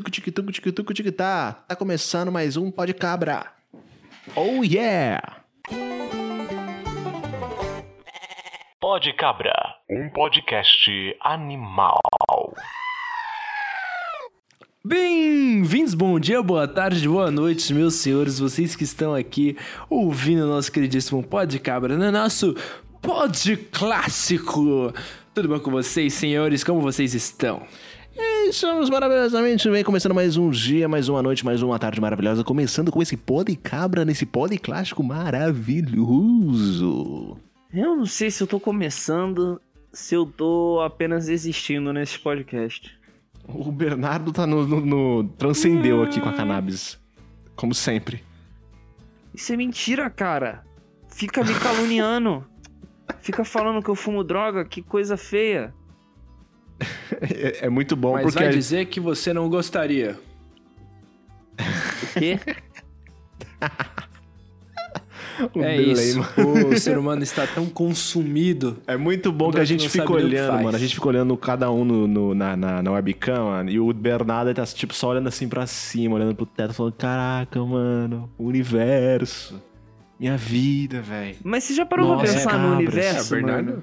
Tucu, tic, tucu, tic, tá. Tá começando mais um Pode Cabra. Oh yeah! Pode Cabra, um podcast animal. Bem-vindos, bom dia, boa tarde, boa noite, meus senhores, vocês que estão aqui ouvindo o nosso queridíssimo Pode Cabra no nosso Pod Clássico. Tudo bom com vocês, senhores? Como vocês estão? Estamos maravilhosamente bem, começando mais um dia, mais uma noite, mais uma tarde maravilhosa, começando com esse Pode Cabra nesse Pode Clássico maravilhoso. Eu não sei se eu tô começando, se eu tô apenas existindo nesse podcast. O Bernardo tá no, no- no- transcendeu aqui com a cannabis, como sempre. Isso é mentira, cara. Fica me caluniando. Fica falando que eu fumo droga, que coisa feia. É, é muito bom Mas porque vai dizer que você não gostaria. O quê? o é delay, isso. mano. O ser humano está tão consumido. É muito bom que a gente fica olhando, mano. A gente fica olhando cada um no, no- na, na, na webcam, mano. E o Bernardo tá, tipo, só olhando assim pra cima, olhando pro teto, falando: Caraca, mano, o universo. Minha vida, velho. Mas você já parou Nossa, pra pensar no cabras. universo, É, Bernardo? mano?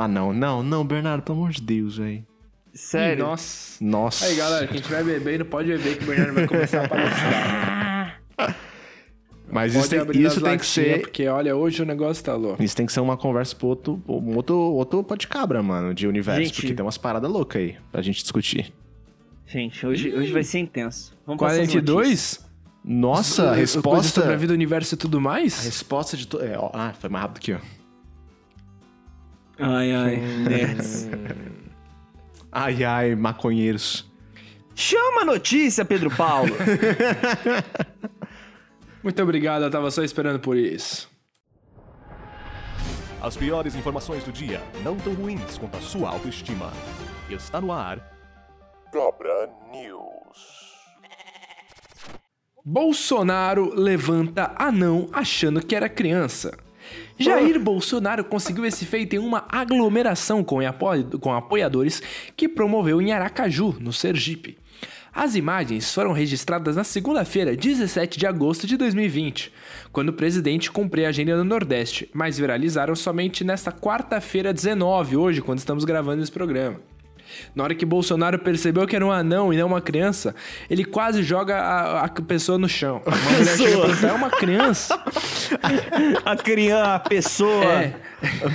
Ah, não, não, não, Bernardo, pelo amor de Deus, velho. Sério? Ih, Nossa. Nossa. Aí, galera, quem estiver bebendo, pode beber que o Bernardo vai começar a palestrar. Mas isso Pode tem, abrir isso tem que ser. Porque, olha, hoje o negócio tá louco. Isso tem que ser uma conversa pro outro, um outro, outro pode cabra, mano, de universo. Gente. Porque tem umas paradas loucas aí pra gente discutir. Gente, hoje, hoje vai ser intenso. Vamos passar as notícias. 42? Nossa, a Coisa resposta. sobre a vida, o universo e tudo A mais? resposta de. To... É, ó, ah, foi mais rápido que eu. Ai, ai, nerds. Ai, ai, maconheiros. Chama a notícia, Pedro Paulo. Muito obrigado, eu tava só esperando por isso. As piores informações do dia, não tão ruins quanto a sua autoestima. Está no ar. Cabra News. Bolsonaro levanta anão achando que era criança. Jair Bolsonaro conseguiu esse feito em uma aglomeração com, com apoiadores que promoveu em Aracaju, no Sergipe. As imagens foram registradas na segunda-feira, 17 de agosto de 2020, quando o presidente cumpriu a agenda no Nordeste, mas viralizaram somente nesta quarta-feira, 19, hoje, quando estamos gravando esse programa. Na hora que Bolsonaro percebeu que era um anão e não uma criança, ele quase joga a, a pessoa no chão. Uma mulher pergunta, é uma criança? A criança, a pessoa. É.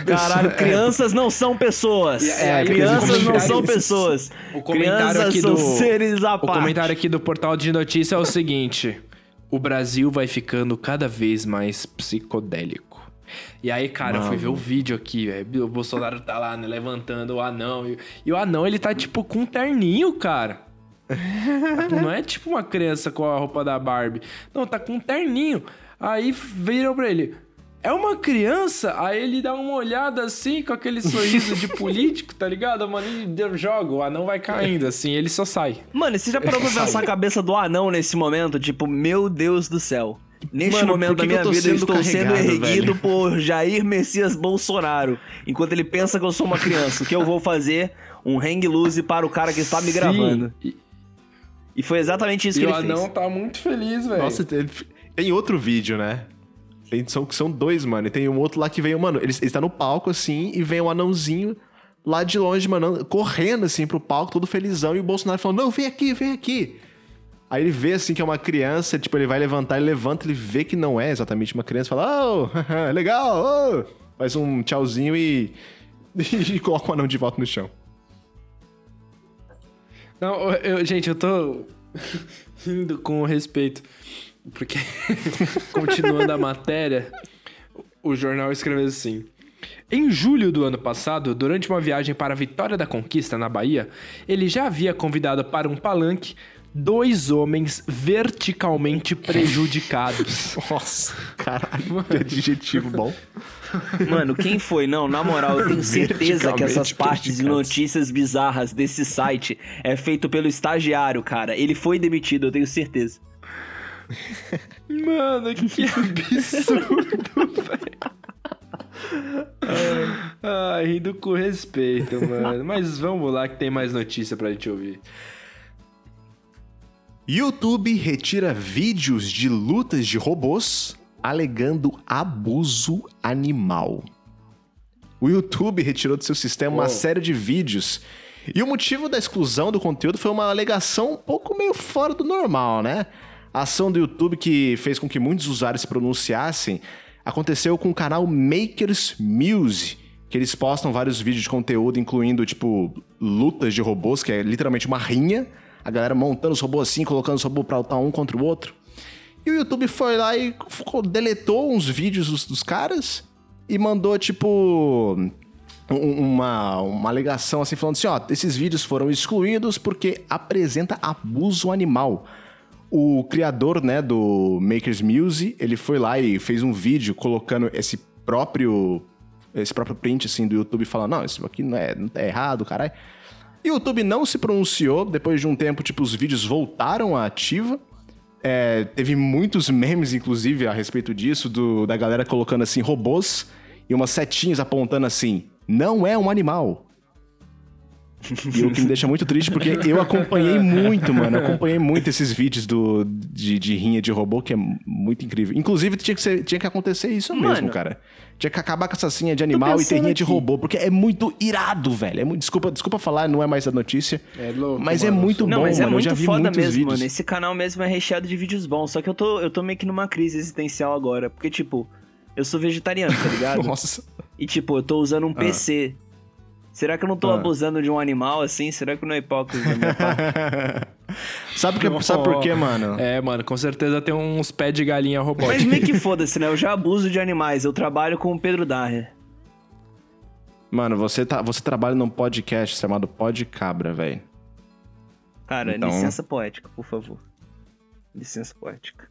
Caralho, crianças não são pessoas. É, aí crianças não são pessoas. O comentário crianças aqui são do seres à O parte. comentário aqui do portal de notícia é o seguinte: O Brasil vai ficando cada vez mais psicodélico. E aí, cara, eu fui ver o vídeo aqui, velho. O Bolsonaro tá lá, né, levantando o anão. E, e o anão, ele tá tipo com um terninho, cara. Não é tipo uma criança com a roupa da Barbie. Não, tá com um terninho. Aí viram pra ele. É uma criança? Aí ele dá uma olhada assim, com aquele sorriso de político, tá ligado? Mano, ele joga, o anão vai caindo assim, ele só sai. Mano, você já parou pra pensar a cabeça do anão nesse momento? Tipo, meu Deus do céu. Neste Mano, momento da minha eu vida eu sendo estou sendo erguido velho? por Jair Messias Bolsonaro. Enquanto ele pensa que eu sou uma criança. O que eu vou fazer? Um hang loose para o cara que está me Sim, gravando. E, foi exatamente isso e que o ele anão fez. tá muito feliz, velho. Nossa, tem, outro vídeo, né? Tem, são, são dois, mano. E tem um outro lá que veio, mano, ele, ele tá no palco assim e vem um anãozinho lá de longe, mano, correndo assim pro palco, todo felizão. E o Bolsonaro falando: Não, vem aqui, vem aqui. Aí ele vê assim que é uma criança, tipo, ele vai levantar, ele levanta, ele vê que não é exatamente uma criança, fala: Oh, legal, oh. Faz um tchauzinho e. e coloca o anão de volta no chão. Não, eu- gente, eu tô rindo com respeito. Porque, continuando a matéria, o jornal escreveu assim. Em julho do ano passado, durante uma viagem para a Vitória da Conquista, na Bahia, ele já havia convidado para um palanque dois homens verticalmente prejudicados. Nossa, caralho, que adjetivo bom. Mano, quem foi? Não, na moral, eu tenho certeza que essas partes de notícias bizarras desse site é feito pelo estagiário, cara. Ele foi demitido, eu tenho certeza. Mano, que absurdo, velho. Ai, rindo com respeito, mano. Mas vamos lá que tem mais notícia pra gente ouvir. YouTube retira vídeos de lutas de robôs alegando abuso animal. O YouTube retirou do seu sistema uma série de vídeos. E o motivo da exclusão do conteúdo foi uma alegação um pouco meio fora do normal, né? A ação do YouTube que fez com que muitos usuários se pronunciassem aconteceu com o canal Makers Muse, que eles postam vários vídeos de conteúdo, incluindo, tipo, lutas de robôs, que é literalmente uma rinha, a galera montando os robôs assim, colocando os robôs pra lutar um contra o outro. E o YouTube foi lá e deletou uns vídeos dos, dos caras e mandou, tipo, uma, uma alegação assim, falando assim: ó, esses vídeos foram excluídos porque apresenta abuso animal. O criador, né, do Makers Muse, ele foi lá e fez um vídeo colocando esse próprio esse próprio print assim do YouTube falando: "Não, isso aqui não é, não é errado, caralho". YouTube não se pronunciou, depois de um tempo, tipo, os vídeos voltaram à ativa. É, teve muitos memes, inclusive, a respeito disso, do, da galera colocando assim robôs e umas setinhas apontando assim: não é um animal. E o que me deixa muito triste, porque eu acompanhei muito, mano. Acompanhei muito esses vídeos do, de, de rinha de robô, que é muito incrível. Inclusive, tinha que, ser, tinha que acontecer isso Mano. mesmo, cara. Tinha que acabar com essa cinha de animal e ter rinha de aqui. robô, porque é muito irado, velho. É muito, desculpa, desculpa falar, não é mais a notícia. É louco, mas é mano. muito Não, bom, mas é mano. eu já muito vi foda muitos mesmo, vídeos. mano. Esse canal mesmo é recheado de vídeos bons. Só que eu tô, eu tô meio que numa crise existencial agora. Porque, tipo, eu sou vegetariano, tá ligado? Nossa. E, tipo, eu tô usando um PC. Será que eu não tô Ah. abusando de um animal assim? Será que não é hipócrita da minha parte? sabe, que, sabe por quê, mano? É, mano, com certeza tem uns pés de galinha Mas robótica. meio que foda-se, né? Eu já abuso de animais. Eu trabalho com o Pedro Darrer. Mano, você, tá, você trabalha num podcast chamado Pod Cabra, velho. Cara, Então- licença poética, por favor. Licença poética.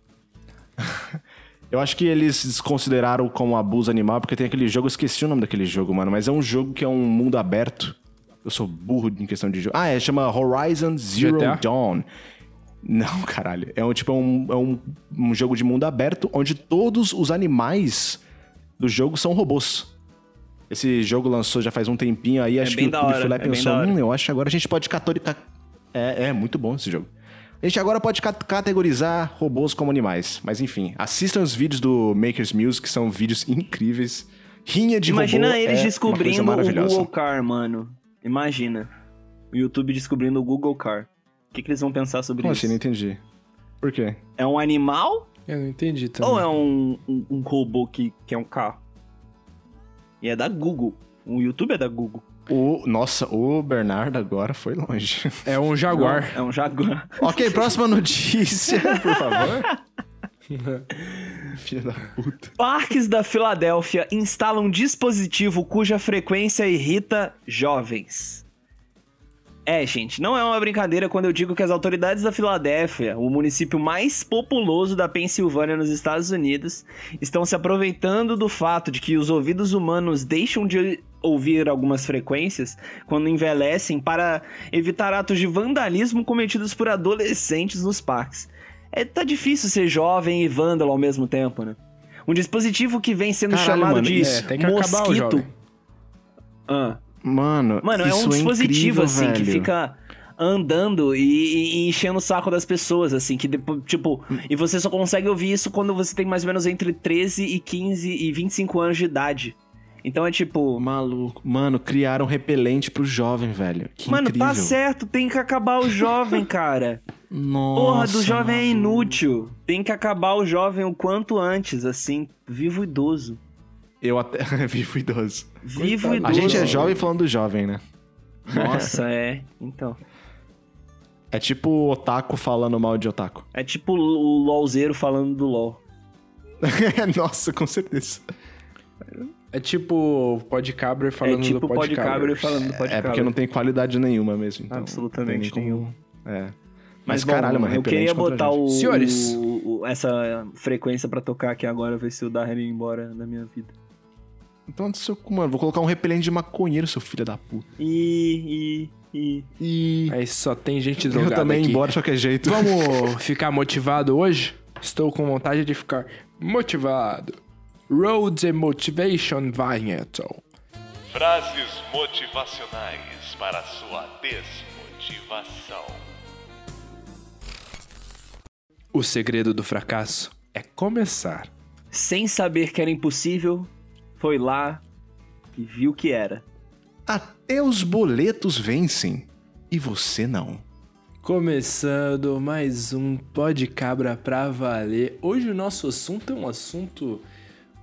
Eu acho que eles desconsideraram como abuso animal, porque tem aquele jogo, eu esqueci o nome daquele jogo, mano, mas é um jogo que é um mundo aberto. Eu sou burro em questão de jogo. Ah, é, chama Horizon Zero GTA? Dawn. Não, caralho. É um tipo é um, é um, um jogo de mundo aberto onde todos os animais do jogo são robôs. Esse jogo lançou já faz um tempinho aí, acho que o da YouTube hora, foi lá e é pensou, hum, eu acho que agora a gente pode categoricar... É, é muito bom esse jogo. A gente agora pode cat- categorizar robôs como animais. Mas enfim, assistam os vídeos do Maker's Muse, que são vídeos incríveis. Rinha de Imagina robô eles é descobrindo uma o. Google Car, mano. Imagina. O YouTube descobrindo o Google Car. O que, que eles vão pensar sobre Como isso? assim? Não entendi. Por quê? É um animal Eu não entendi também. ou é um, um, um robô que, que é um carro? E é da Google. O YouTube é da Google. O, nossa, o Bernardo agora foi longe. É um jaguar. É um Jaguar. ok, próxima notícia, por favor. Filha da puta. Parques da Filadélfia instalam dispositivo cuja frequência irrita jovens. É, gente, não é uma brincadeira quando eu digo que as autoridades da Filadélfia, o município mais populoso da Pensilvânia nos Estados Unidos, estão se aproveitando do fato de que os ouvidos humanos deixam de ouvir algumas frequências quando envelhecem para evitar atos de vandalismo cometidos por adolescentes nos parques. É, tá difícil ser jovem e vândalo ao mesmo tempo, né? Um dispositivo que vem sendo Caralho, chamado mano, de isso- É, que mosquito. Ah. Mano, Mano, é um dispositivo, incrível, assim, que velho. fica andando e, e- enchendo o saco das pessoas, assim, que tipo, e você só consegue ouvir isso quando você tem mais ou menos entre 13 e 15 e 25 anos de idade. Então é tipo, Maluco. Mano, criaram repelente pro jovem, velho. Que mano, incrível. tá certo, tem que acabar o jovem, cara. Nossa, Porra, do jovem é maluco. inútil. Tem que acabar o jovem o quanto antes, assim, vivo idoso. Eu até... Vivo idoso. Vivo Coitado. idoso. A gente é jovem falando do jovem, né? Nossa, é. Então. É tipo o otaku falando mal de otaku. É tipo o LOLzeiro falando do LOL. Nossa, com certeza. É tipo pode cabra falando é tipo do pode pode cabra falando do pode é porque não tem qualidade nenhuma mesmo. Então Absolutamente não tem nem como- É. Mas, bom, caralho, mano, eu queria botar o, Senhores. o- o- essa frequência pra tocar aqui agora, ver se o Darren ia embora da minha vida. Então, seu, mano, vou colocar um repelente de maconheiro, seu filho da puta. E, e, e. E. Aí só tem gente Eu drogada também, aqui. embora de qualquer jeito. Vamos ficar motivado hoje? Estou com vontade de ficar motivado. Roads and Motivation Vinyl. Frases motivacionais para sua desmotivação. O segredo do fracasso é começar. Sem saber que era impossível, foi lá e viu que era. Até os boletos vencem e você não. Começando mais um Pode Cabra pra valer. Hoje o nosso assunto é um assunto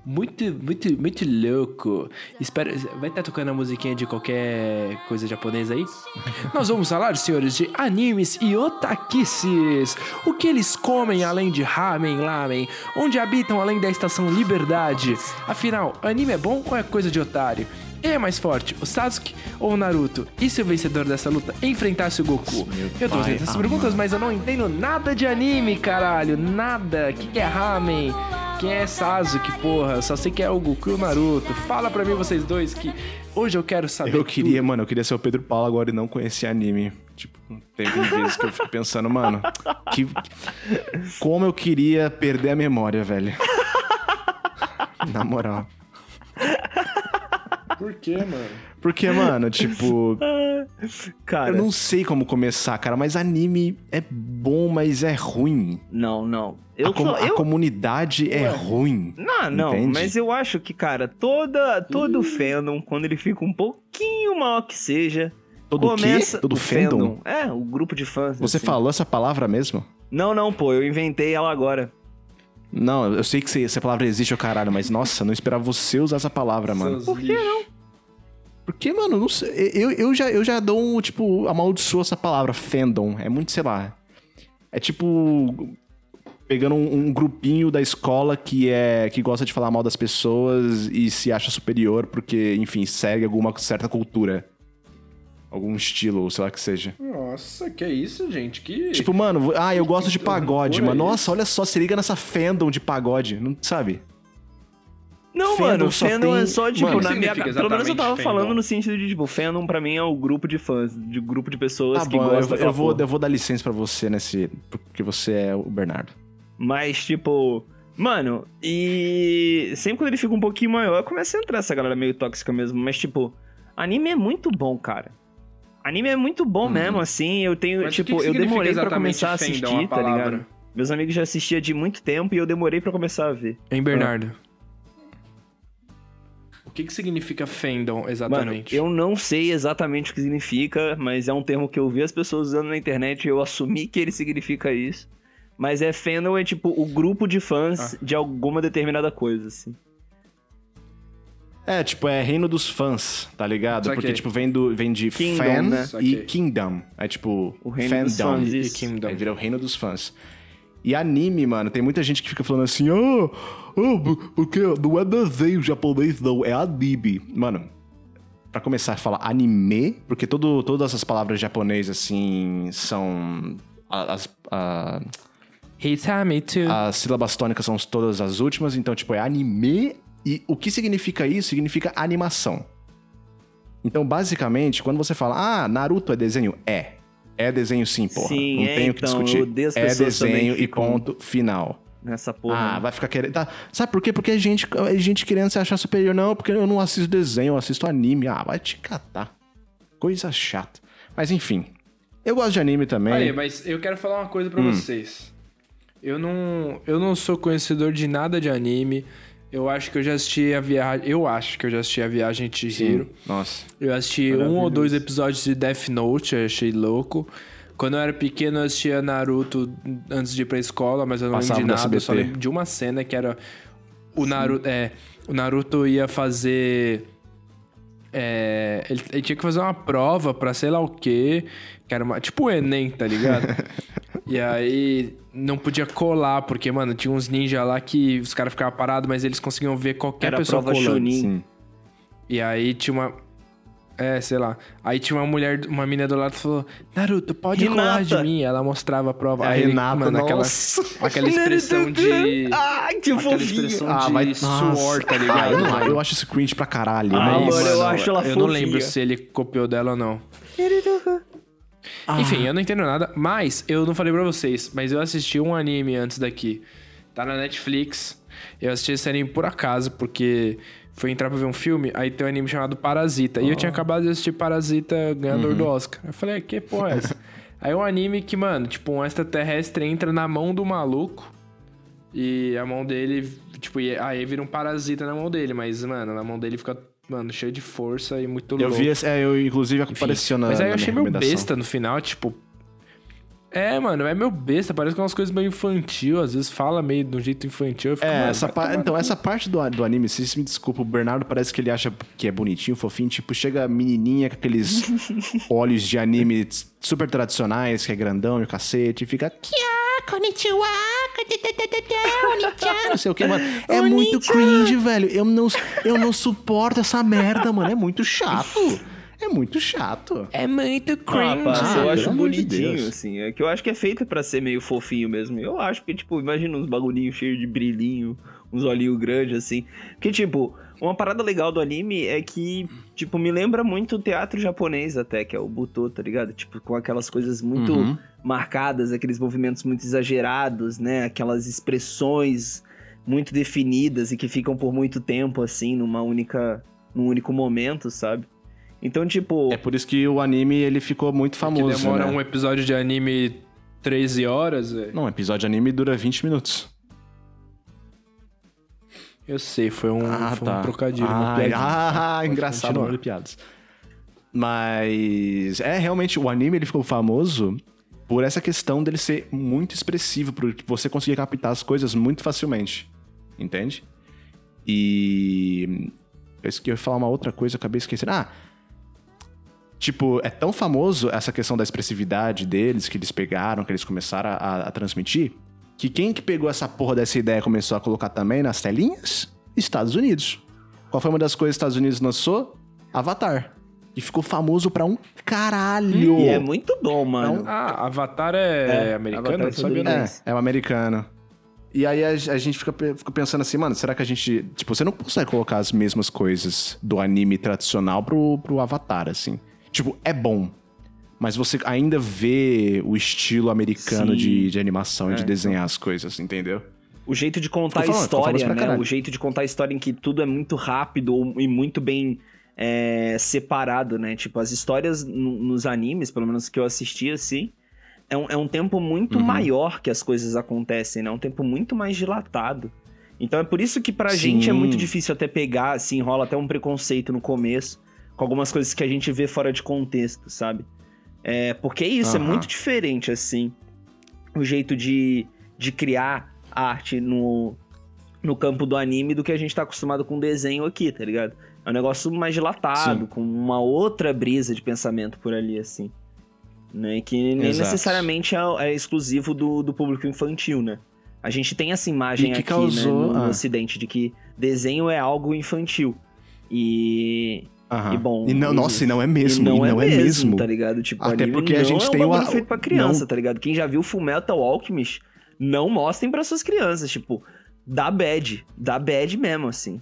muito, muito, muito louco. Espero, vai estar tocando a musiquinha de qualquer coisa japonesa aí? Nós vamos falar, senhores, de animes e otakices. O que eles comem além de ramen, lamen? Onde habitam além da estação Liberdade? Afinal, anime é bom ou é coisa de otário? Quem é mais forte, o Sasuke ou o Naruto? E se o vencedor dessa luta enfrentasse o Goku? eu tô fazendo essas perguntas, mas eu não entendo nada de anime, caralho. Nada. O que, que é ramen? Quem é Sasuke, porra? Só sei que é o Goku e o Naruto. Fala pra mim, vocês dois, que hoje eu quero saber. Eu queria, tudo. mano, eu queria ser o Pedro Paulo agora e não conhecer anime. Tipo, tem vezes que eu fico pensando, mano, que como eu queria perder a memória, velho. Na moral. Por quê, mano? Porque, mano, tipo, Cara, eu não sei como começar, cara, mas anime é bom, mas é ruim. não, não. Eu a, com- só- a eu- comunidade é ruim. Não, não, Entende? mas eu acho que, cara, toda, todo fandom, quando ele fica um pouquinho maior que seja, Todo o começa... quê? Todo o fandom? É, o grupo de fãs. Você assim. falou essa palavra mesmo? Não, não, pô, eu inventei ela agora. Não, eu sei que você- essa palavra existe, ô caralho, mas nossa, não esperava você usar essa palavra, mano. Por que não? Porque, mano, não sei, eu, eu, já, eu já dou um, tipo, amaldiçoo essa palavra, fandom. É muito, sei lá. É tipo. Pegando um, um grupinho da escola que é. que gosta de falar mal das pessoas e se acha superior porque, enfim, segue alguma certa cultura. Algum estilo, ou sei lá que seja. Nossa, que isso, gente? Que. Tipo, mano, ah, eu gosto de pagode, mano. é Nossa, olha só, se liga nessa fandom de pagode, não sabe? Não, Fandom mano, só fandom tem- é só, tipo, Mano, na minha... Pelo menos eu tava exatamente falando fandom? no sentido de, tipo, fandom pra mim é o grupo de fãs, de grupo de pessoas Tá que bom, eu, gostam eu daquela vou, eu vou dar licença pra você nesse. Porque você é o Bernardo. Mas, tipo... Mano, e... Sempre quando ele fica um pouquinho maior, começa a entrar essa galera meio tóxica mesmo. Mas, tipo, anime é muito bom, cara. Anime é muito bom Uhum. mesmo, assim. Eu tenho, Mas o que tipo, que eu demorei pra exatamente começar a fandom, assistir, a tá ligado? Meus amigos já assistiam de muito tempo e eu demorei pra começar a ver. Hein, Bernardo? O que, que significa fandom Mano, exatamente? eu não sei exatamente o que significa, mas é um termo que eu vi as pessoas usando na internet e eu assumi que ele significa isso. Mas é fandom é tipo o grupo de fãs Ah. de alguma determinada coisa, assim. É, tipo, é reino dos fãs, tá ligado? Saquei. Porque, tipo, vem, do, vem de Kingdom, fan né? e kingdom. É tipo, O reino dos fandom. fãs, e. Kingdom. Aí vira o reino dos fãs. E anime, mano, tem muita gente que fica falando assim, ah, ah, porque não é desenho japonês, não, é anime. Mano, pra começar a falar anime, porque todo, todas as palavras japonesas, assim, são. As, a- Hitame too. as sílabas tônicas são todas as últimas, então, tipo, é anime. E o que significa isso? Significa animação. Então, basicamente, quando você fala, ah, Naruto é desenho? É. É desenho sim, porra. Sim, Não é, tem o que então, discutir. odeio as é desenho que e ponto final. Nessa porra. Ah, vai ficar querendo. Tá. Sabe por quê? Porque a gente, a gente querendo se achar superior. Não, porque eu não assisto desenho, eu assisto anime. Ah, vai te catar. Coisa chata. Mas enfim. Eu gosto de anime também. Aí, mas eu quero falar uma coisa pra vocês. Eu não, eu não sou conhecedor de nada de anime. Eu acho que eu já assisti a viagem. Eu acho que eu já assisti a viagem de Chihiro. Nossa. Eu assisti um ou dois episódios de Death Note, eu achei louco. Quando eu era pequeno, eu assistia Naruto antes de ir pra escola, mas eu não Passava lembro de nada. Eu só lembro de uma cena que era. O Naruto. É. O Naruto ia fazer. É, ele, ele tinha que fazer uma prova pra sei lá o quê. Que era uma, tipo o Enem, tá ligado? e aí não podia colar, porque, mano, tinha uns ninjas lá que os caras ficavam parados, mas eles conseguiam ver qualquer Era pessoa prova colando. Chunin. Sim. E aí tinha uma. É, sei lá. Aí tinha uma mulher, uma menina do lado que falou: Naruto, pode Renata. colar de mim. Ela mostrava a prova. A aí ele, Renata, mano, aquela, nossa. aquela expressão de. Ah, que aquela fofinho. expressão Ah, de vai. suor, tá Ah, ligado? eu, não- eu acho esse cringe pra caralho. Ah, Aí, mano, eu acho ela Eu não fofinha. lembro se ele copiou dela ou não. Ah. Enfim, eu não entendo nada, mas eu não falei pra vocês, mas eu assisti um anime antes daqui. Tá na Netflix. Eu assisti esse anime por acaso, porque fui entrar pra ver um filme, aí tem um anime chamado Parasita. E eu tinha acabado de assistir Parasita ganhador do Oscar. Eu falei, que porra é essa? Aí é um anime que, mano, tipo, um extraterrestre entra na mão do maluco e a mão dele, tipo, aí vira um parasita na mão dele, mas, mano, na mão dele fica, mano, cheio de força e muito Eu louco. vi, esse- é, eu inclusive Enfim, apareceu na Mas aí na eu achei meio besta no final, tipo. É, mano, é meio besta, parece que é umas coisas meio infantil, às vezes fala meio de um jeito infantil. Eu fico, É, mano, essa pa- então, essa parte do, do anime, vocês me desculpa, o Bernardo parece que ele acha que é bonitinho, fofinho, tipo, chega a menininha com aqueles olhos de anime super tradicionais, que é grandão e o cacete, e fica... "Kia, konnichiwa", Não sei o que, mano. É muito cringe, velho. Eu não, eu não suporto essa merda, mano. É muito chato. É muito chato. É muito Ah, cringe. pá, Ah, eu pelo acho de bonitinho, Deus. assim. É que eu acho que é feito pra ser meio fofinho mesmo. Eu acho que, tipo, imagina uns bagulhinhos cheios de brilhinho, uns olhinhos grandes, assim. Porque, tipo, uma parada legal do anime é que, tipo, me lembra muito o teatro japonês até, que é o Butô, tá ligado? Tipo, com aquelas coisas muito Uhum. marcadas, aqueles movimentos muito exagerados, né? Aquelas expressões muito definidas e que ficam por muito tempo, assim, numa única... num único momento, sabe? Então, tipo... É por isso que o anime, ele ficou muito que famoso, demora né? um episódio de anime 13 horas, velho. Não, um episódio de anime dura 20 minutos. Eu sei, foi um, foi um trocadilho. Ah, ah, Pode engraçado, olha piadas. Mas é realmente o anime ele ficou famoso por essa questão dele ser muito expressivo, por você conseguir captar as coisas muito facilmente, entende? E eu ia falar uma outra coisa, acabei esquecendo. Ah, tipo, é tão famoso essa questão da expressividade deles que eles pegaram, que eles começaram a, a transmitir, que quem que pegou essa porra dessa ideia e começou a colocar também nas telinhas? Estados Unidos. Qual foi uma das coisas que os Estados Unidos lançou? Avatar. E ficou famoso pra um caralho. E é muito bom, mano. Ah, Avatar é, É, americano? Avatar Não sabia não. É, é um americano. E aí a, a gente fica, fica pensando assim, mano, será que a gente. Tipo, você não consegue colocar as mesmas coisas do anime tradicional pro, pro Avatar, assim. Tipo, é bom. Mas você ainda vê o estilo americano Sim. de, de animação e de É, desenhar as coisas, entendeu? O jeito de contar a falando, ficou história, né? O jeito de contar a história em que tudo é muito rápido e muito bem é, separado, né? Tipo, as histórias no- nos animes, pelo menos que eu assisti, assim, é um, é um tempo muito Uhum. maior que as coisas acontecem, né? É um tempo muito mais dilatado. Então é por isso que pra Sim. gente é muito difícil até pegar, assim, rola até um preconceito no começo, com algumas coisas que a gente vê fora de contexto, sabe? É, porque isso é Aham. muito diferente, assim, o jeito de, de criar arte no, no campo do anime do que a gente tá acostumado com desenho aqui, tá ligado? É um negócio mais dilatado, Sim. com uma outra brisa de pensamento por ali, assim. Né? Que nem Exato. necessariamente é, é exclusivo do, do público infantil, né? A gente tem essa imagem aqui causou- né, no, no ah. ocidente de que desenho é algo infantil. E, Aham. e bom. E não, nossa, e não é mesmo. e não, é, mesmo, mesmo. tá ligado? Tipo, Até porque a não gente é um tem o- bagulho feito pra criança, não- tá ligado? Quem já viu Fullmetal Alchemist, não mostrem pra suas crianças, tipo, dá bad, dá bad mesmo, assim.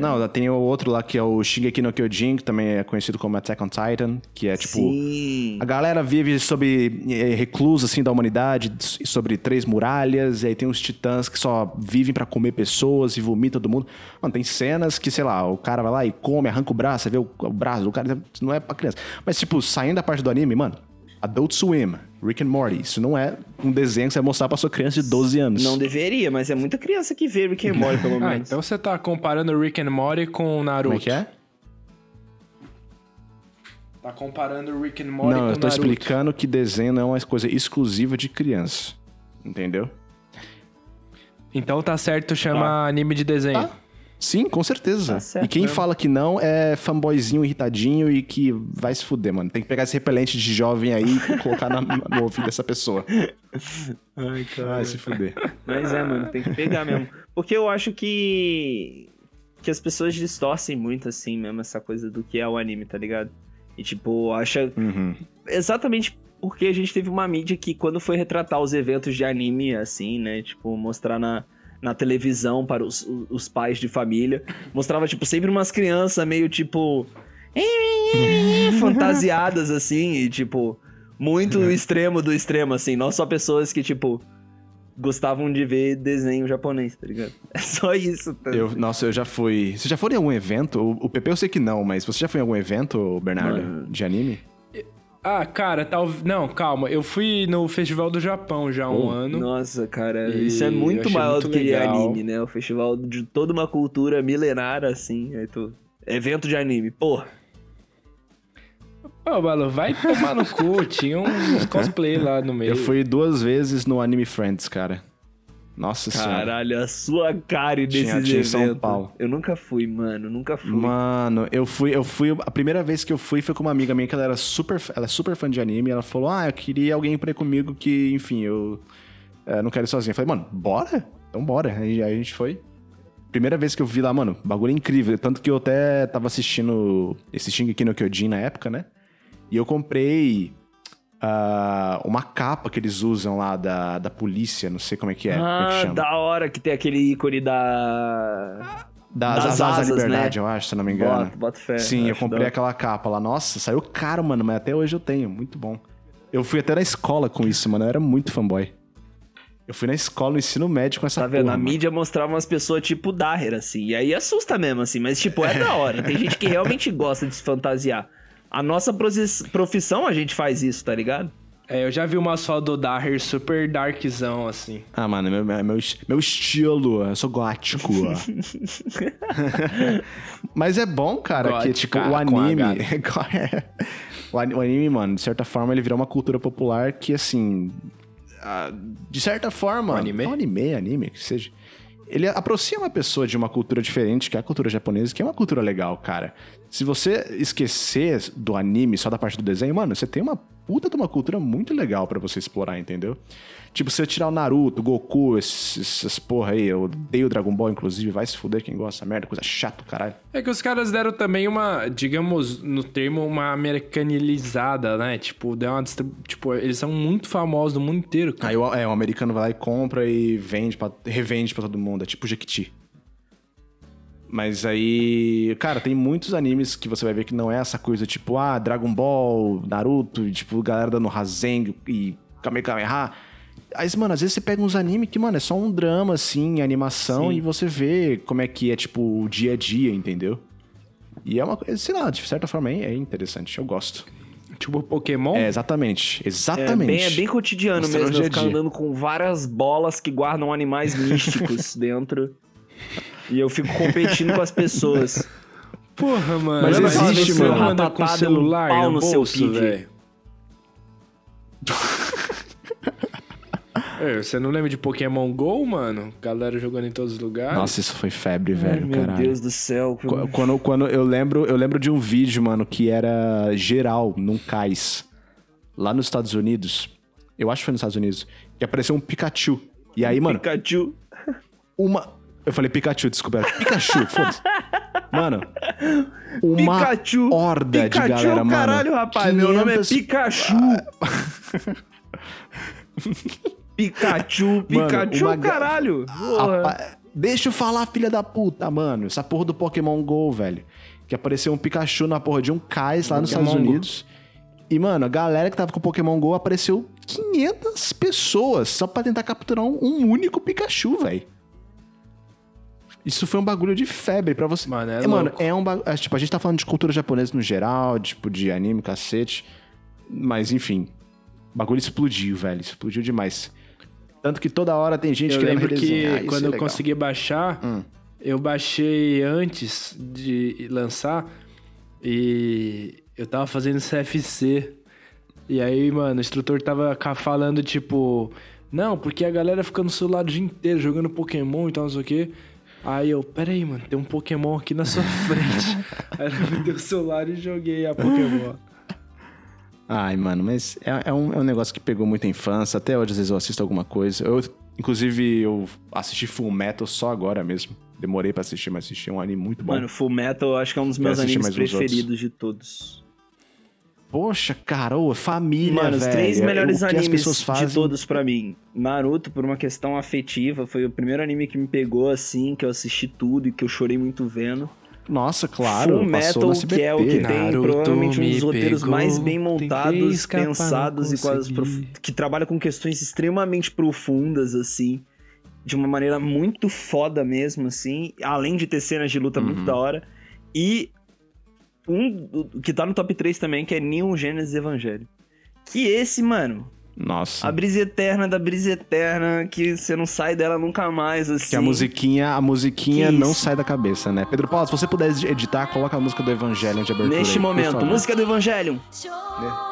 Não, tem o outro lá que é o Shingeki no Kyojin, que também é conhecido como Attack on Titan, que é tipo... Sim. A galera vive sobre é, reclusa assim da humanidade, sobre três muralhas, e aí tem os titãs que só vivem pra comer pessoas e vomitam todo mundo. Mano, tem cenas que, sei lá, o cara vai lá e come, arranca o braço, você vê o, o braço do cara, não é pra criança. Mas tipo, saindo da parte do anime, mano, Adult Swim, Rick and Morty, isso não é um desenho que você vai mostrar pra sua criança de 12 anos. Não deveria, mas é muita criança que vê Rick and Morty, pelo Ah, menos. então você tá comparando Rick and Morty com Naruto. Como é que é? Tá comparando Rick and Morty Não, com eu tô Naruto. explicando que desenho não é uma coisa exclusiva de criança. Entendeu? Então tá certo chamar anime de desenho. Tá. Sim, com certeza. Tá certo e quem mesmo. fala que não é fanboyzinho irritadinho e que vai se fuder, mano. Tem que pegar esse repelente de jovem aí e colocar na- no ouvido dessa pessoa. Ai, Vai se fuder. Mas é, mano, tem que pegar mesmo. Porque eu acho que. que as pessoas distorcem muito, assim, mesmo, essa coisa do que é o anime, tá ligado? E, tipo, acha. Uhum. Exatamente porque a gente teve uma mídia que, quando foi retratar os eventos de anime, assim, né? Tipo, mostrar na, na televisão para os, os- pais de família, mostrava, tipo, sempre umas crianças meio, tipo. fantasiadas, assim, e, tipo, muito extremo do extremo, assim. Não só pessoas que, tipo, gostavam de ver desenho japonês, tá ligado? É só isso. Tá? Eu, nossa, eu já fui. Você já foi em algum evento? O, o Pepe eu sei que não, mas você já foi em algum evento, Bernardo, Mano. de anime? Ah, cara, talvez. Não, calma. Eu fui no Festival do Japão já há um ano. Nossa, cara, isso é muito maior muito do que legal. anime, né? O festival de toda uma cultura milenar, assim. Aí tu... Evento de anime, porra. Ô, Balu, vai tomar no cu. Tinha uns cosplay lá no meio. Eu fui duas vezes no Anime Friends, cara. Nossa senhora. Caralho, a sua cara desses Tinha- tinha em São. Paulo. Eu nunca fui, mano, nunca fui. Mano, eu fui, eu fui. A primeira vez que eu fui foi com uma amiga minha que ela era super. Ela é super fã de anime. Ela falou: Ah, eu queria alguém pra ir comigo que, enfim, eu eh, não quero ir sozinho. Eu falei, mano, bora? Então bora. Aí, aí a gente foi. Primeira vez que eu vi lá, mano, bagulho incrível. Tanto que eu até tava assistindo esse Shingeki no Kyojin na época, né? E eu comprei ah, uma capa que eles usam lá da, da polícia, não sei como é que é. como é que ah, da hora que tem aquele ícone da. Das, das asas da asas, liberdade, né? eu acho, se não me engano. Bota, bota fé. Sim, eu comprei aquela capa lá. Nossa, saiu caro, mano, mas até hoje eu tenho. Muito bom. Eu fui até na escola com isso, mano. Eu era muito fanboy. Eu fui na escola, no ensino médio com essa Tá vendo? porra, a mano. mídia mostrava umas pessoas tipo Daher, assim. E aí assusta mesmo, assim. Mas, tipo, é da hora. Tem gente que realmente gosta de se fantasiar. A nossa profissão, a gente faz isso, tá ligado? É, eu já vi umas fotos do Daher super darkzão, assim. Ah, mano, meu, meu, meu, est- meu estilo. Eu sou gótico. Mas é bom, cara, que tipo, o anime. O ani- o anime, mano, de certa forma, ele virou uma cultura popular que, assim. ah, de certa forma. O anime? Não, anime, anime, que seja. Ele aproxima a pessoa de uma cultura diferente, que é a cultura japonesa, que é uma cultura legal, cara. Se você esquecer do anime, só da parte do desenho, mano, você tem uma puta de uma cultura muito legal pra você explorar, entendeu? Tipo, se você tirar o Naruto, o Goku, esses, essas porra aí, eu odeio o Dragon Ball, inclusive, vai se fuder quem gosta, merda, coisa chata, caralho. É que os caras deram também uma, digamos, no termo, uma americanizada, né? Tipo, deu uma. Tipo, eles são muito famosos no mundo inteiro, cara. Aí o, é, o americano vai lá e compra e vende pra, revende pra todo mundo. É tipo Jequiti. Mas aí, cara, tem muitos animes que você vai ver que não é essa coisa tipo, ah, Dragon Ball, Naruto, tipo, galera dando Rasengan e Kamehameha. Aí, mano, às vezes você pega uns animes que, mano, é só um drama, assim, animação, e você vê como é que é, tipo, o dia a dia, entendeu? E é uma coisa, sei lá, de certa forma é é interessante, eu gosto. Tipo Pokémon. É, exatamente, É exatamente. bem, é bem cotidiano Mostrando mesmo, dia ficar andando com várias bolas que guardam animais místicos dentro. E eu fico competindo com as pessoas. Porra, mano. Mas existe, que você mano. anda com Ratatá deu um celular pau no, no seu bolso, É, você não lembra de Pokémon GO, mano? Galera jogando em todos os lugares. Nossa, isso foi febre, Ai, velho, meu caralho. Deus do céu. Qu- Quando, quando eu lembro, eu lembro de um vídeo, mano, que era geral, num cais, lá nos Estados Unidos. Eu acho que foi nos Estados Unidos. Que apareceu um Pikachu. E aí, mano, Pikachu. uma. Eu falei Pikachu, desculpa. Pikachu, foda-se. Mano, uma Pikachu. horda Pikachu, de galera, mano. caralho, rapaz. Meu nome é 500 Pikachu. Pikachu, Mano, uma caralho. Porra. Apa- Deixa eu falar, filha da puta, mano. Essa porra do Pokémon GO, velho. Que apareceu um Pikachu na porra de um cais lá nos Pokémon Estados Go. Unidos. E, mano, a galera que tava com o Pokémon GO apareceu 500 pessoas só pra tentar capturar um, um único Pikachu, velho. Isso foi um bagulho de febre pra você. Mano, é mano, louco. é um bagulho. Tipo, a gente tá falando de cultura japonesa no geral, tipo, de anime, cacete. Mas, enfim. O bagulho explodiu, velho. Explodiu demais. Tanto que toda hora tem gente Eu querendo lembro que redesenhar, isso quando é eu. Hum. consegui baixar, eu baixei antes de lançar e eu tava fazendo CFC. E aí, mano, o instrutor tava falando, tipo, não, porque a galera fica no celular o dia inteiro jogando Pokémon e tal, não sei o quê. Aí eu, peraí, mano, tem um Pokémon aqui na sua frente. aí eu me dei o celular e joguei a Pokémon. Ai, mano, mas é, é um, é um negócio que pegou muita infância. Até hoje, às vezes, eu assisto alguma coisa. Eu, inclusive, eu assisti Full Metal só agora mesmo. Demorei pra assistir, mas assisti um anime muito bom. Mano, Full Metal eu acho que é um dos meus animes preferidos de todos. Poxa, cara, ô, família, Mano, os três melhores o animes fazem... de todos pra mim. Naruto, por uma questão afetiva, foi o primeiro anime que me pegou assim, que eu assisti tudo e que eu chorei muito vendo. Nossa, claro, Full Metal, que é o que tem Naruto provavelmente um dos roteiros pegou, mais bem montados, escapar, pensados e consegui. prof- que trabalha com questões extremamente profundas, assim, de uma maneira muito foda mesmo, assim, além de ter cenas de luta Uhum. muito da hora. E um que tá no top 3 também, que é Neon Genesis Evangelho. que esse, mano, Nossa. a brisa eterna da brisa eterna, que você não sai dela nunca mais, assim. Que a musiquinha, a musiquinha Que não isso? sai da cabeça, né? Pedro Paulo, se você puder editar, coloca a música do Evangelho de abertura. Neste aí, por momento, favor. música do Evangelho.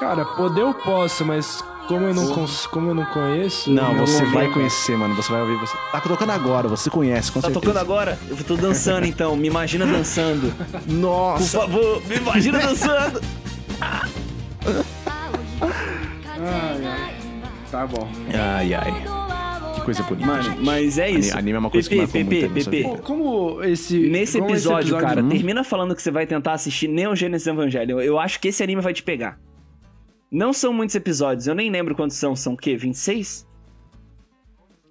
Cara, poder eu posso, mas como eu não, cons- como eu não conheço. Não, eu você vai conhecer, mano. Você vai ouvir. Você... Tá tocando agora, você conhece, com Tá certeza. tocando agora? Eu tô dançando então, me imagina dançando. Por Nossa! favor, me imagina dançando. Tá bom. Ai, ai. Que coisa bonita, Mano, gente. mas é isso. Ani- Anime é uma coisa Pepe, que marcou Pepe, muito Pepe. Pô, como esse. Nesse como esse episódio, cara, Hum? termina falando que você vai tentar assistir Neon Genesis Evangelion. Eu acho que esse anime vai te pegar. Não são muitos episódios, eu nem lembro quantos são. São o quê? 26?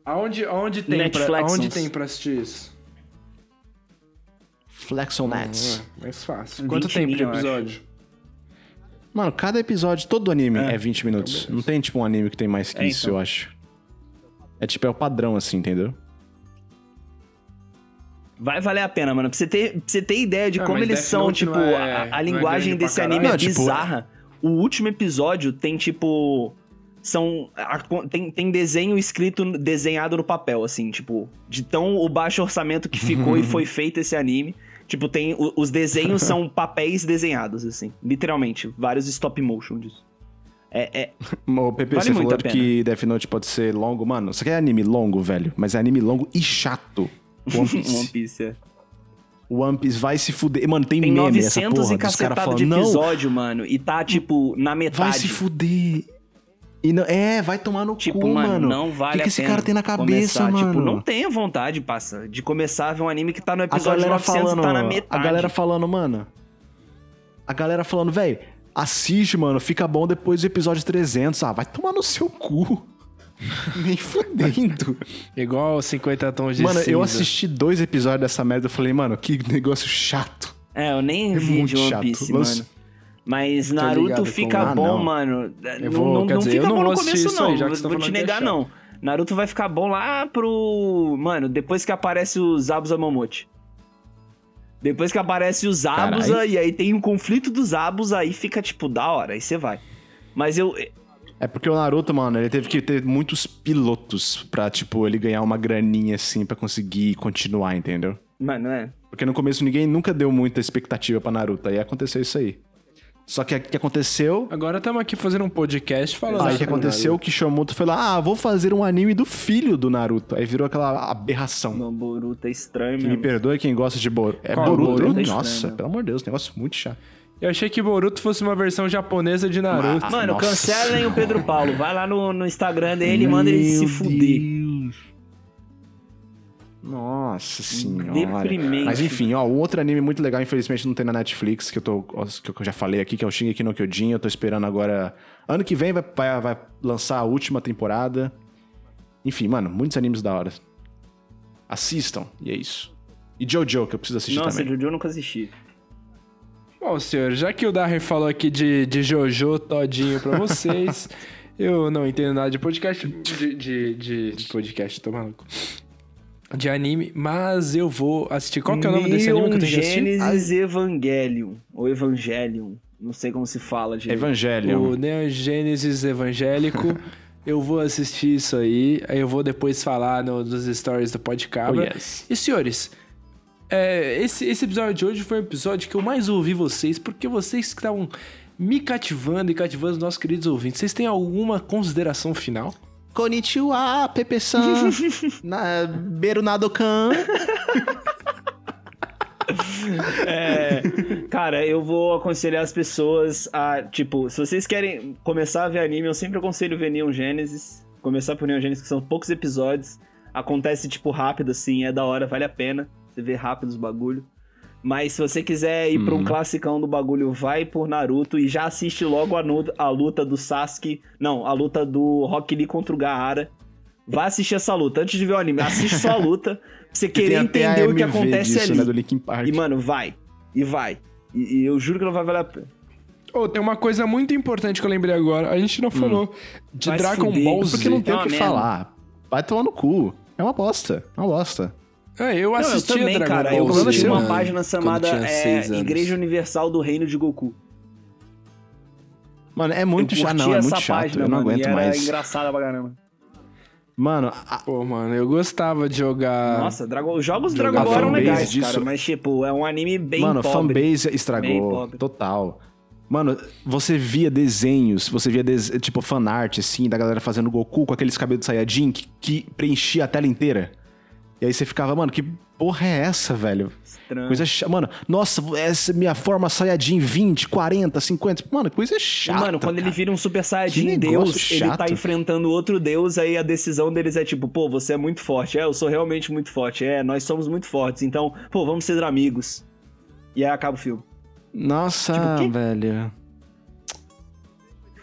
Aonde, aonde, tem pra, aonde tem pra assistir isso? Flexonets. Ah, mais fácil. 20 Quanto tempo de episódio? Mano, cada episódio, todo anime é, É. 20 minutos. Não tem, tipo, um anime que tem mais que É, isso, então. eu acho. É tipo, é o padrão, assim, entendeu? Vai valer a pena, mano. Pra você ter, pra você ter ideia de Ah, como eles Death são, Note tipo, não é- a, a não é linguagem desse anime é Não, tipo, bizarra. O último episódio tem, tipo. São. a- tem, tem desenho escrito, desenhado no papel, assim, tipo. De tão o baixo orçamento que ficou e foi feito esse anime. Tipo, tem. os desenhos são papéis desenhados, assim. Literalmente. Vários stop motion disso. É, é, O PP, Vale você muito falou que Death Note pode ser longo. Mano, você quer anime longo, velho? Mas é anime longo e chato. One Piece. One Piece. é. One Piece vai se fuder. Mano, tem, Tem meme essa 900 porra e cacetado de não, episódio, mano. E tá, tipo, na metade. vai se fuder. E não, é, vai tomar no Tipo, cu, mano, mano. não vale O que, que a esse pena cara tem na cabeça, começar. mano? Tipo, não tenha vontade, passa, de começar a ver um anime que tá no a episódio galera 900 falando, e tá na a metade. galera falando, mano. A galera falando, velho, assiste, mano, fica bom depois do episódio 300. Ah, vai tomar no seu cu. Nem fudendo. Igual 50 tons de mano, eu assisti dois episódios dessa merda e falei, mano, que negócio chato. É, eu nem É vi muito de One chato. Piece, Lança- mano. Mas Naruto fica Ah, bom, não. mano. Eu não vou- não, não dizer, fica eu não bom no começo, isso aí, não. já que vou te negar, não. Naruto vai ficar bom lá pro. Mano, depois que aparece o Zabuza Momote. Depois que aparece o Zabuza Carai. e aí tem um conflito dos Zabuza, aí fica, tipo, da hora, aí você vai. Mas eu. É porque o Naruto, mano, ele teve que ter muitos pilotos pra, tipo, ele ganhar uma graninha assim pra conseguir continuar, entendeu? Mano, é. Porque no começo ninguém nunca deu muita expectativa pra Naruto. Aí aconteceu isso aí. Só que o que aconteceu. Agora estamos aqui fazendo um podcast falando. Aí o que aconteceu? O Kishimoto foi lá, ah, vou fazer um anime do filho do Naruto. Aí virou aquela aberração. Não, Boruto é estranho Que me perdoe quem gosta de Boruto. É Qual Boruto. Boruto? É Nossa, estranho, pelo amor de Deus, negócio muito chato. Eu achei que Boruto fosse uma versão japonesa de Naruto. Ah, Mano, cancelem o Pedro Paulo. Vai lá no, no Instagram dele e manda ele se fuder. Nossa senhora. Deprimente. Mas enfim, ó, outro anime muito legal, infelizmente não tem na Netflix, que eu, tô, que eu já falei aqui, que é o Shingeki no Kyojin. Eu tô esperando agora. Ano que vem vai, vai, vai lançar a última temporada. Enfim, mano, muitos animes da hora. Assistam, e é isso. E Jojo, que eu preciso assistir Nossa, também. Jojo eu nunca assisti. Bom, senhor, já que o Darren falou aqui de, de Jojo todinho pra vocês, eu não entendo nada de podcast. De, de, de, de podcast, tô maluco. De anime, mas eu vou assistir. Qual que é o nome desse anime que eu tenho que assistir? Gênesis Evangelion. Ou Evangelion. Não sei como se fala de. Evangelion. O Neo Gênesis Evangélico. eu vou assistir isso aí. Aí eu vou depois falar no, nos stories do podcast. Oh, yes. E senhores, é, esse, esse episódio de hoje foi o episódio que eu mais ouvi vocês, porque vocês que estavam me cativando e cativando os nossos queridos ouvintes. Vocês têm alguma consideração final? Konnichiwa, Pepe-san. na, Beru Nadokan. É, cara, eu vou aconselhar as pessoas a, tipo, se vocês querem começar a ver anime, eu sempre aconselho ver Neon Genesis. Começar por Neon Genesis, que são poucos episódios. Acontece, tipo, rápido, assim, é da hora, vale a pena. Você vê rápido os bagulho. Mas se você quiser ir pra um classicão do bagulho, vai por Naruto e já assiste logo a, a luta do Sasuke. Não, a luta do Rock Lee contra o Gaara. Vai assistir essa luta. Antes de ver o anime, assiste só a luta. Pra você querer entender o que acontece disso, ali. Né, do Linkin Park. E, mano, vai. E vai. E, e eu juro que não vai valer a pena. Oh, tem uma coisa muito importante que eu lembrei agora. A gente não falou de Vai Dragon. Ball Z. Porque não tem É o que merda. falar. Vai tomar no cu. É uma bosta. É uma bosta. É, eu Não, eu assisti também, Dragon cara. Ball Eu assisti uma né? página chamada é. Igreja Universal do Reino de Goku. Mano, é muito chato. Não, é muito chato. página, eu não mano, aguento e era mais. engraçada pra caramba. Mano, a- Pô, mano, eu gostava de jogar. Nossa, Dragon, os jogos do Jogar Dragon Ball eram fanbase legais, disso- cara, mas tipo, é um anime bem mano, pobre. fanbase Bem estragou. pobre. Total. Mano, você via desenhos, você via, des... tipo, fanart, assim, da galera fazendo Goku com aqueles cabelos de Saiyajin que, que preenchia a tela inteira. E aí você ficava, mano, que porra é essa, velho? Estranho. Coisa chata. Mano, nossa, essa minha forma Saiyajin 20, 40, 50. Mano, coisa chata. mano, quando ele cara. vira um Super Saiyajin Deus, negócio ele tá chato. enfrentando outro Deus, aí a decisão deles é tipo, pô, você é muito forte. É, eu sou realmente muito forte. É, nós somos muito fortes. Então, pô, vamos ser amigos. E aí acaba o filme. Nossa, Tipo, velho.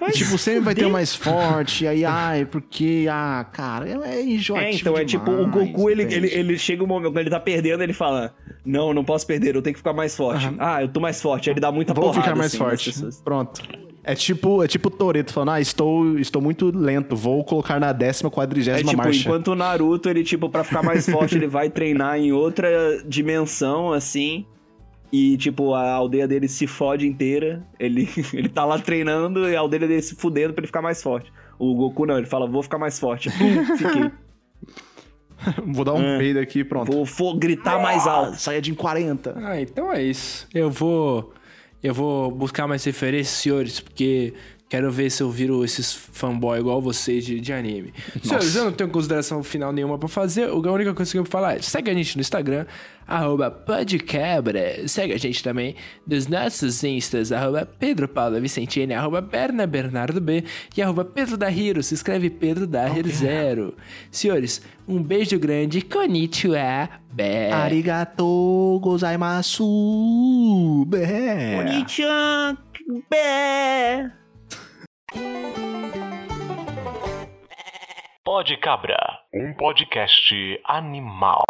Vai tipo, sempre vai ter o mais forte, e aí, ai, porque, ah, cara, é, é enjoativo É, então é tipo, o demais, Goku, ele, ele, ele chega um momento, quando ele tá perdendo, ele fala: Não, não posso perder, eu tenho que ficar mais forte. Aham. Ah, eu tô mais forte. Aí ele dá muita Vou porrada. ficar mais assim, forte. Pronto. É tipo, é tipo o Toreto falando, ah, estou, estou muito lento, vou colocar na décima É quadrigésima tipo, marcha. enquanto o Naruto, ele, tipo, pra ficar mais forte, ele vai treinar em outra dimensão, assim. E, tipo, a aldeia dele se fode inteira. Ele, ele tá lá treinando e a aldeia dele se fudendo pra ele ficar mais forte. O Goku não, ele fala, vou ficar mais forte. Pum, Fiquei. Vou dar um É. peido aqui, pronto. Vou, vou gritar mais alto. Saiyajin 40. Ah, então é isso. Eu vou. Eu vou buscar mais referências, senhores, porque quero ver se eu viro esses fanboy igual vocês de, de anime. Senhores, eu não tenho consideração final nenhuma pra fazer. A única coisa que eu vou falar é: segue a gente no Instagram, arroba podquebra. Segue a gente também nos nossos instas, arroba Pedro Paula Vicentini, arroba Berna Bernardo B e arroba Pedro da Hiro. Se escreve Pedro da Hiro Zero. Senhores, um beijo grande. Konnichiwa. Bé. Arigato gozaimasu. Bé. Onichan, bé. Pode Cabra, um podcast animal.